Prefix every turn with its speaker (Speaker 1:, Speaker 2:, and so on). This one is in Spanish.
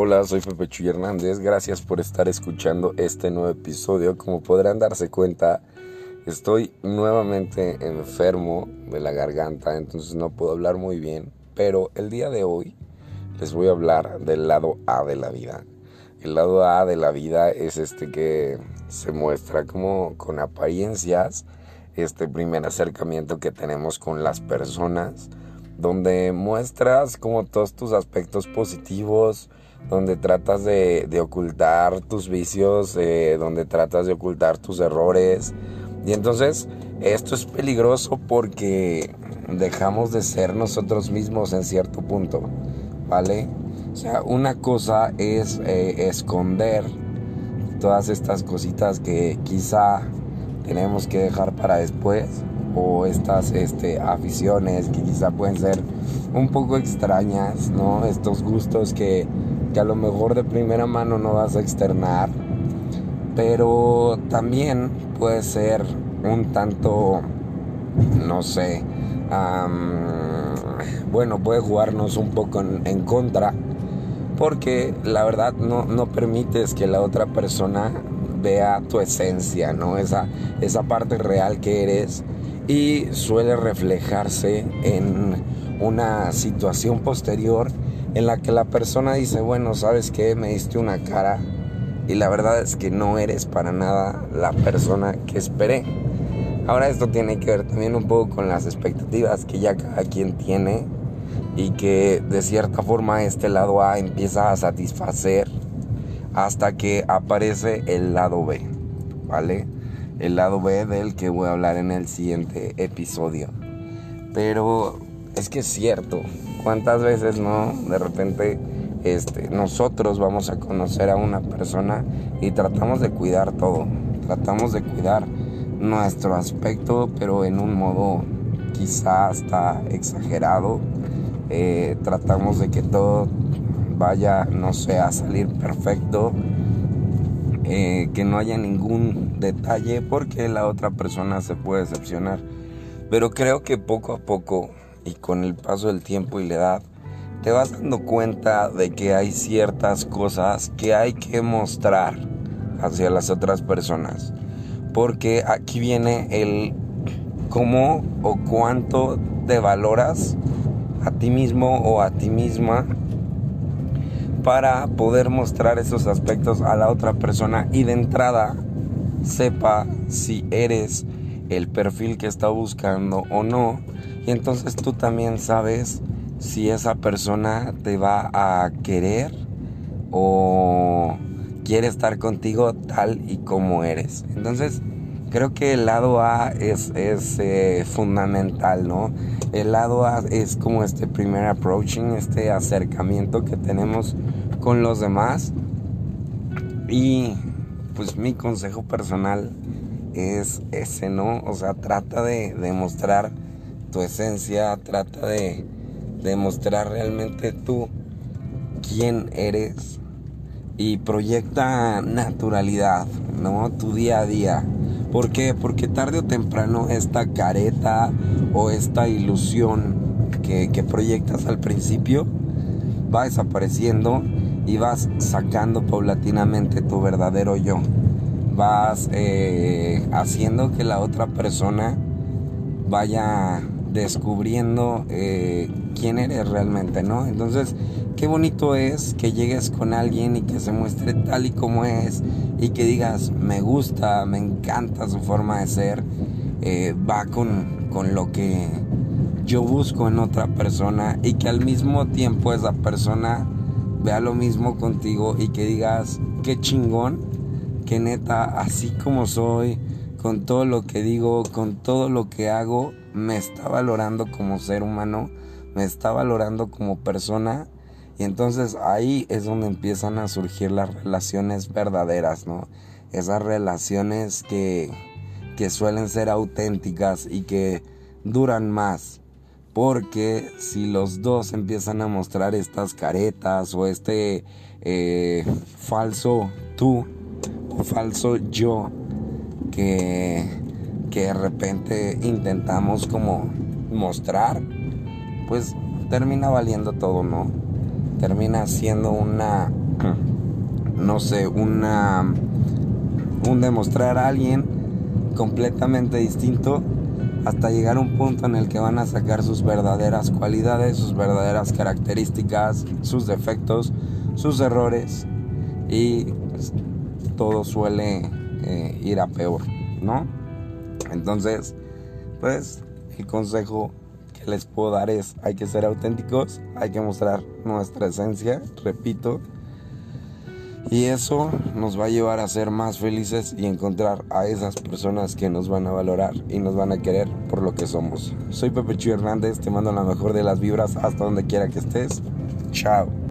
Speaker 1: Hola, soy Pepe Chuy Hernández. Gracias por estar escuchando este nuevo episodio. Como podrán darse cuenta, estoy nuevamente enfermo de la garganta, entonces no puedo hablar muy bien. Pero el día de hoy les voy a hablar del lado A de la vida. El lado A de la vida es este que se muestra como con apariencias, este primer acercamiento que tenemos con las personas, donde muestras como todos tus aspectos positivos, donde tratas de, ocultar tus vicios, eh, donde tratas de ocultar tus errores. Y entonces esto es peligroso porque dejamos de ser nosotros mismos en cierto punto, ¿vale? O sea, una cosa es eh, esconder todas estas cositas que quizá tenemos que dejar para después o estas este, aficiones que quizá pueden ser un poco extrañas, ¿no? Estos gustos que a lo mejor de primera mano no vas a externar, pero también puede ser un tanto, no sé, bueno, puede jugarnos un poco en, contra, porque la verdad no, no, permites que la otra persona vea tu esencia, ¿no? Esa, esa parte real que eres y suele reflejarse en una situación posterior en la que la persona dice, bueno, ¿sabes qué? Me diste una cara y la verdad es que no eres para nada la persona que esperé. Ahora esto tiene que ver también un poco con las expectativas que ya cada quien tiene y que de cierta forma este lado A empieza a satisfacer hasta que aparece el lado B, ¿vale? El lado B del que voy a hablar en el siguiente episodio. Pero es que es cierto, ¿Cuántas veces no? De repente este, nosotros vamos a conocer a una persona y tratamos de cuidar todo. Tratamos de cuidar nuestro aspecto, pero en un modo quizá hasta exagerado. Eh, tratamos de que todo vaya, no sé, a salir perfecto. Eh, que no haya ningún detalle porque la otra persona se puede decepcionar. Pero creo que poco a poco y con el paso del tiempo y la edad, te vas dando cuenta de que hay ciertas cosas que hay que mostrar hacia las otras personas. Porque aquí viene el cómo o cuánto te valoras a ti mismo o a ti misma para poder mostrar esos aspectos a la otra persona y de entrada sepa si eres el perfil que está buscando o no y entonces tú también sabes si esa persona te va a querer o quiere estar contigo tal y como eres. Entonces, creo que el lado A es, es eh, fundamental, ¿no? El lado A es como este primer approaching, este acercamiento que tenemos con los demás. Y pues mi consejo personal es ese, ¿no? O sea, trata de demostrar tu esencia, trata de demostrar realmente tú quién eres y proyecta naturalidad, ¿no? Tu día a día. ¿Por qué? Porque tarde o temprano esta careta o esta ilusión que, proyectas al principio va desapareciendo y vas sacando paulatinamente tu verdadero yo. Vas eh, haciendo que la otra persona vaya descubriendo eh, quién eres realmente, ¿no? Entonces, qué bonito es que llegues con alguien y que se muestre tal y como es y que digas, me gusta, me encanta su forma de ser, eh, va con, con lo que yo busco en otra persona y que al mismo tiempo esa persona vea lo mismo contigo y que digas, qué chingón, que neta, así como soy, con todo lo que digo, con todo lo que hago, me está valorando como ser humano, me está valorando como persona. Y entonces ahí es donde empiezan a surgir las relaciones verdaderas, ¿no? Esas relaciones que, que suelen ser auténticas y que duran más. Porque si los dos empiezan a mostrar estas caretas o este eh, falso tú falso yo, que, de repente intentamos como mostrar, pues termina valiendo todo, ¿no? termina siendo una, no sé, una, un demostrar a alguien completamente distinto hasta llegar a un punto en el que van a sacar sus verdaderas cualidades, sus verdaderas características, sus defectos, sus errores y pues, todo suele eh, ir a peor, ¿no? Entonces, pues el consejo que les puedo dar es, hay que ser auténticos, hay que mostrar nuestra esencia, repito, y eso nos va a llevar a ser más felices y encontrar a esas personas que nos van a valorar y nos van a querer por lo que somos. Soy Pepe Chuy Hernández, te mando la mejor de las vibras hasta donde quiera que estés. Chao.